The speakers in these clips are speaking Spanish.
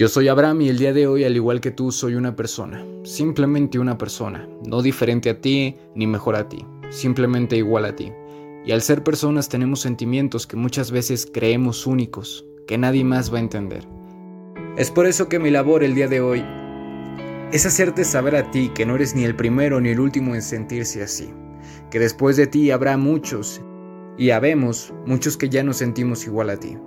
Yo soy Abraham y el día de hoy, al igual que tú, soy una persona. Simplemente una persona. No diferente a ti ni mejor a ti. Simplemente igual a ti. Y al ser personas tenemos sentimientos que muchas veces creemos únicos, que nadie más va a entender. Es por eso que mi labor el día de hoy es hacerte saber a ti que no eres ni el primero ni el último en sentirse así. Que después de ti habrá muchos, y habemos muchos que ya nos sentimos igual a ti.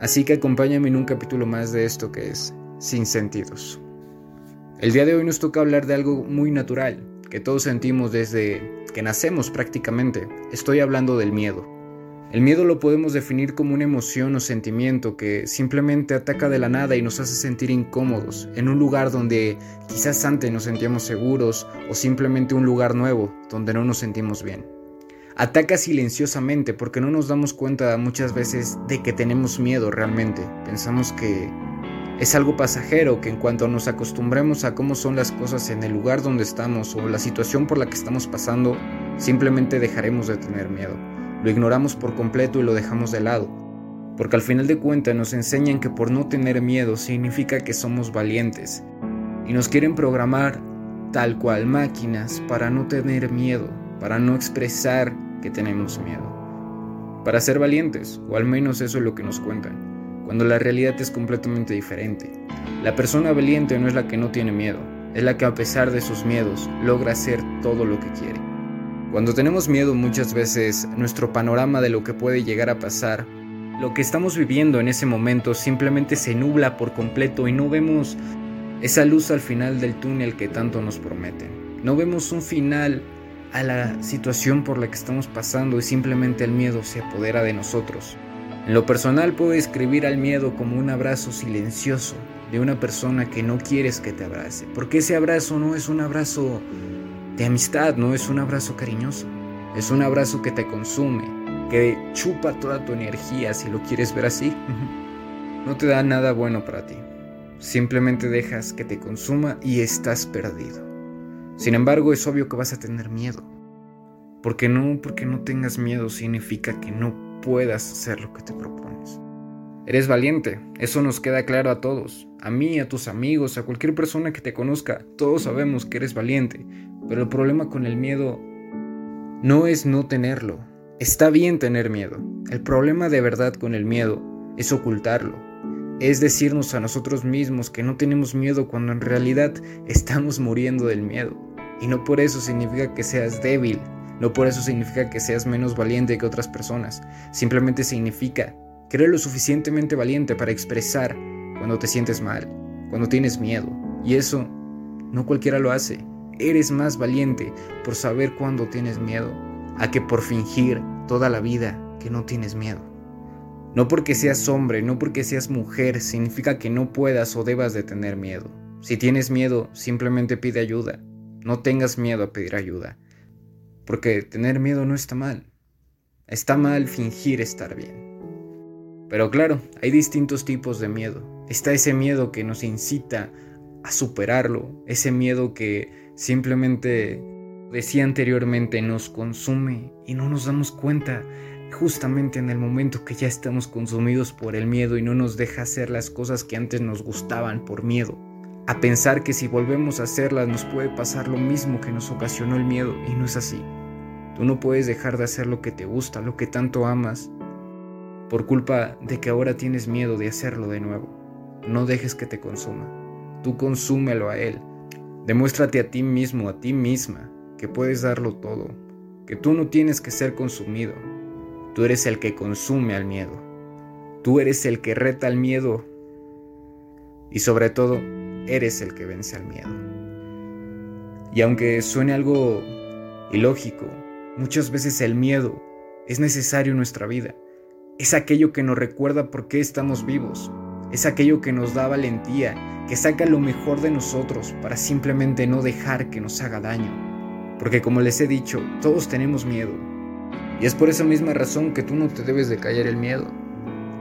Así que acompáñame en un capítulo más de esto que es Sin Sentidos. El día de hoy nos toca hablar de algo muy natural, que todos sentimos desde que nacemos prácticamente. Estoy hablando del miedo. El miedo lo podemos definir como una emoción o sentimiento que simplemente ataca de la nada y nos hace sentir incómodos en un lugar donde quizás antes nos sentíamos seguros o simplemente un lugar nuevo donde no nos sentimos bien. Ataca silenciosamente porque no nos damos cuenta muchas veces de que tenemos miedo realmente. Pensamos que es algo pasajero, que en cuanto nos acostumbremos a cómo son las cosas en el lugar donde estamos o la situación por la que estamos pasando, simplemente dejaremos de tener miedo. Lo ignoramos por completo y lo dejamos de lado. Porque al final de cuentas nos enseñan que por no tener miedo significa que somos valientes. Y nos quieren programar tal cual máquinas para no tener miedo, para no expresar que tenemos miedo. Para ser valientes, o al menos eso es lo que nos cuentan, cuando la realidad es completamente diferente. La persona valiente no es la que no tiene miedo, es la que a pesar de sus miedos logra hacer todo lo que quiere. Cuando tenemos miedo muchas veces nuestro panorama de lo que puede llegar a pasar, lo que estamos viviendo en ese momento simplemente se nubla por completo y no vemos esa luz al final del túnel que tanto nos prometen. No vemos un final a la situación por la que estamos pasando y simplemente el miedo se apodera de nosotros. En lo personal puedo describir al miedo como un abrazo silencioso de una persona que no quieres que te abrace, porque ese abrazo no es un abrazo de amistad, no es un abrazo cariñoso, es un abrazo que te consume, que chupa toda tu energía si lo quieres ver así. No te da nada bueno para ti, simplemente dejas que te consuma y estás perdido. Sin embargo, es obvio que vas a tener miedo. Porque no, porque no tengas miedo significa que no puedas hacer lo que te propones. Eres valiente, eso nos queda claro a todos, a mí, a tus amigos, a cualquier persona que te conozca, todos sabemos que eres valiente, pero el problema con el miedo no es no tenerlo, está bien tener miedo, el problema de verdad con el miedo es ocultarlo, es decirnos a nosotros mismos que no tenemos miedo cuando en realidad estamos muriendo del miedo. Y no por eso significa que seas débil, no por eso significa que seas menos valiente que otras personas. Simplemente significa que eres lo suficientemente valiente para expresar cuando te sientes mal, cuando tienes miedo. Y eso no cualquiera lo hace. Eres más valiente por saber cuándo tienes miedo, a que por fingir toda la vida que no tienes miedo. No porque seas hombre, no porque seas mujer, significa que no puedas o debas de tener miedo. Si tienes miedo, simplemente pide ayuda. No tengas miedo a pedir ayuda, porque tener miedo no está mal. Está mal fingir estar bien. Pero claro, hay distintos tipos de miedo. Está ese miedo que nos incita a superarlo, ese miedo que simplemente, decía anteriormente, nos consume y no nos damos cuenta justamente en el momento que ya estamos consumidos por el miedo y no nos deja hacer las cosas que antes nos gustaban por miedo a pensar que si volvemos a hacerlas nos puede pasar lo mismo que nos ocasionó el miedo y no es así. Tú no puedes dejar de hacer lo que te gusta, lo que tanto amas, por culpa de que ahora tienes miedo de hacerlo de nuevo. No dejes que te consuma. Tú consúmelo a él. Demuéstrate a ti mismo, a ti misma, que puedes darlo todo, que tú no tienes que ser consumido. Tú eres el que consume al miedo. Tú eres el que reta al miedo. Y sobre todo, eres el que vence al miedo. Y aunque suene algo ilógico, muchas veces el miedo es necesario en nuestra vida. Es aquello que nos recuerda por qué estamos vivos. Es aquello que nos da valentía, que saca lo mejor de nosotros para simplemente no dejar que nos haga daño. Porque como les he dicho, todos tenemos miedo. Y es por esa misma razón que tú no te debes de callar el miedo.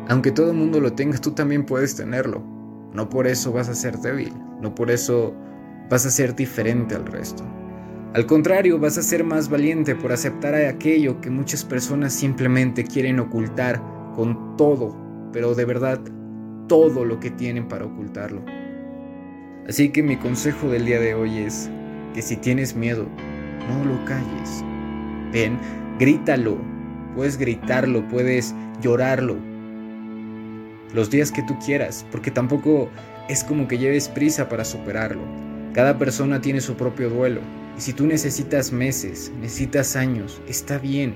Aunque todo el mundo lo tenga, tú también puedes tenerlo. No por eso vas a ser débil, no por eso vas a ser diferente al resto. Al contrario, vas a ser más valiente por aceptar aquello que muchas personas simplemente quieren ocultar con todo, pero de verdad todo lo que tienen para ocultarlo. Así que mi consejo del día de hoy es que si tienes miedo, no lo calles. Ven, grítalo. Puedes gritarlo, puedes llorarlo. Los días que tú quieras, porque tampoco es como que lleves prisa para superarlo. Cada persona tiene su propio duelo. Y si tú necesitas meses, necesitas años, está bien.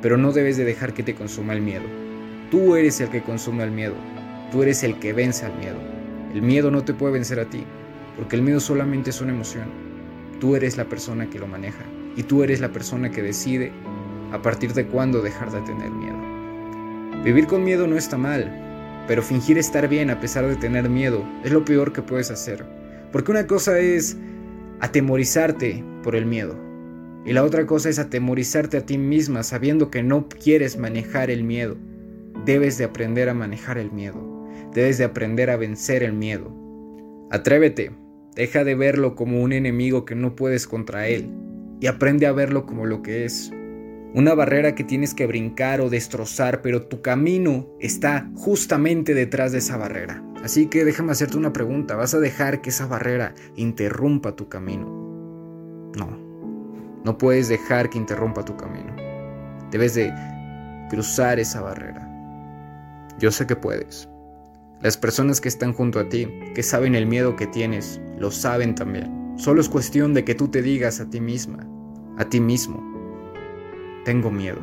Pero no debes de dejar que te consuma el miedo. Tú eres el que consume el miedo. Tú eres el que vence al miedo. El miedo no te puede vencer a ti, porque el miedo solamente es una emoción. Tú eres la persona que lo maneja y tú eres la persona que decide a partir de cuándo dejar de tener miedo. Vivir con miedo no está mal, pero fingir estar bien a pesar de tener miedo es lo peor que puedes hacer. Porque una cosa es atemorizarte por el miedo y la otra cosa es atemorizarte a ti misma sabiendo que no quieres manejar el miedo. Debes de aprender a manejar el miedo. Debes de aprender a vencer el miedo. Atrévete, deja de verlo como un enemigo que no puedes contra él y aprende a verlo como lo que es. Una barrera que tienes que brincar o destrozar, pero tu camino está justamente detrás de esa barrera. Así que déjame hacerte una pregunta. ¿Vas a dejar que esa barrera interrumpa tu camino? No. No puedes dejar que interrumpa tu camino. Debes de cruzar esa barrera. Yo sé que puedes. Las personas que están junto a ti, que saben el miedo que tienes, lo saben también. Solo es cuestión de que tú te digas a ti misma, a ti mismo, tengo miedo,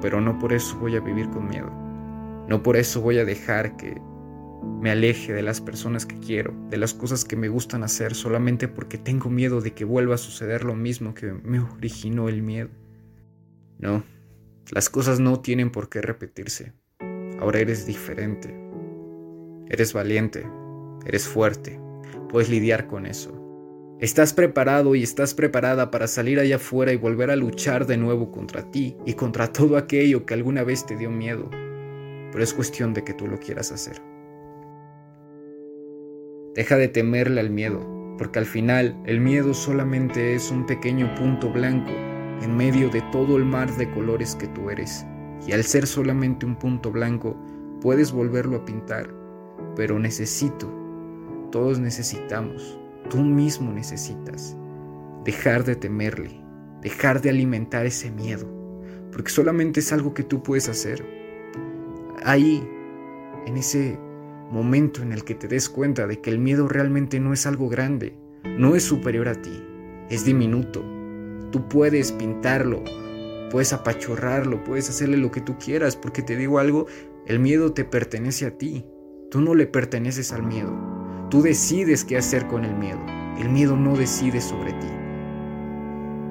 pero no por eso voy a vivir con miedo. No por eso voy a dejar que me aleje de las personas que quiero, de las cosas que me gustan hacer, solamente porque tengo miedo de que vuelva a suceder lo mismo que me originó el miedo. No, las cosas no tienen por qué repetirse. Ahora eres diferente, Eres valiente, eres fuerte, puedes lidiar con eso. Estás preparado y estás preparada para salir allá afuera y volver a luchar de nuevo contra ti y contra todo aquello que alguna vez te dio miedo. Pero es cuestión de que tú lo quieras hacer. Deja de temerle al miedo, porque al final el miedo solamente es un pequeño punto blanco en medio de todo el mar de colores que tú eres. Y al ser solamente un punto blanco, puedes volverlo a pintar pero necesito, todos necesitamos, tú mismo necesitas dejar de temerle, dejar de alimentar ese miedo, porque solamente es algo que tú puedes hacer. Ahí, en ese momento en el que te des cuenta de que el miedo realmente no es algo grande, no es superior a ti, es diminuto. Tú puedes pintarlo, puedes apachorrarlo, puedes hacerle lo que tú quieras, porque te digo algo, el miedo te pertenece a ti. Tú no le perteneces al miedo. Tú decides qué hacer con el miedo. El miedo no decide sobre ti.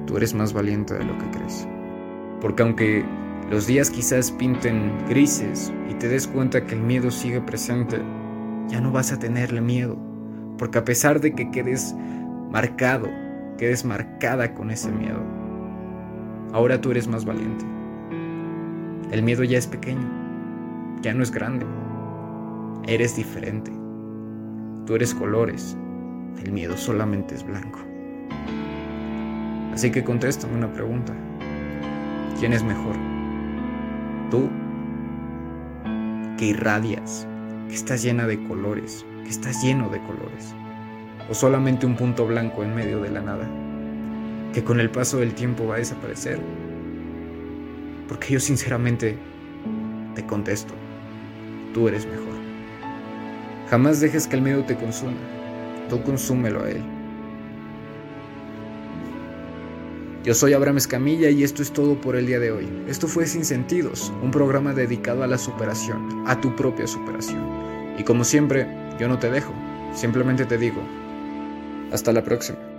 Tú eres más valiente de lo que crees. Porque aunque los días quizás pinten grises y te des cuenta que el miedo sigue presente, ya no vas a tenerle miedo. Porque a pesar de que quedes marcado, quedes marcada con ese miedo, ahora tú eres más valiente. El miedo ya es pequeño, ya no es grande. Eres diferente. Tú eres colores. El miedo solamente es blanco. Así que contéstame una pregunta. ¿Quién es mejor? ¿Tú? Que irradias, que estás llena de colores, que estás lleno de colores. O solamente un punto blanco en medio de la nada, que con el paso del tiempo va a desaparecer. Porque yo sinceramente te contesto, tú eres mejor. Jamás dejes que el miedo te consuma. Tú consúmelo a él. Yo soy Abraham Escamilla y esto es todo por el día de hoy. Esto fue Sin Sentidos, un programa dedicado a la superación, a tu propia superación. Y como siempre, yo no te dejo, simplemente te digo, hasta la próxima.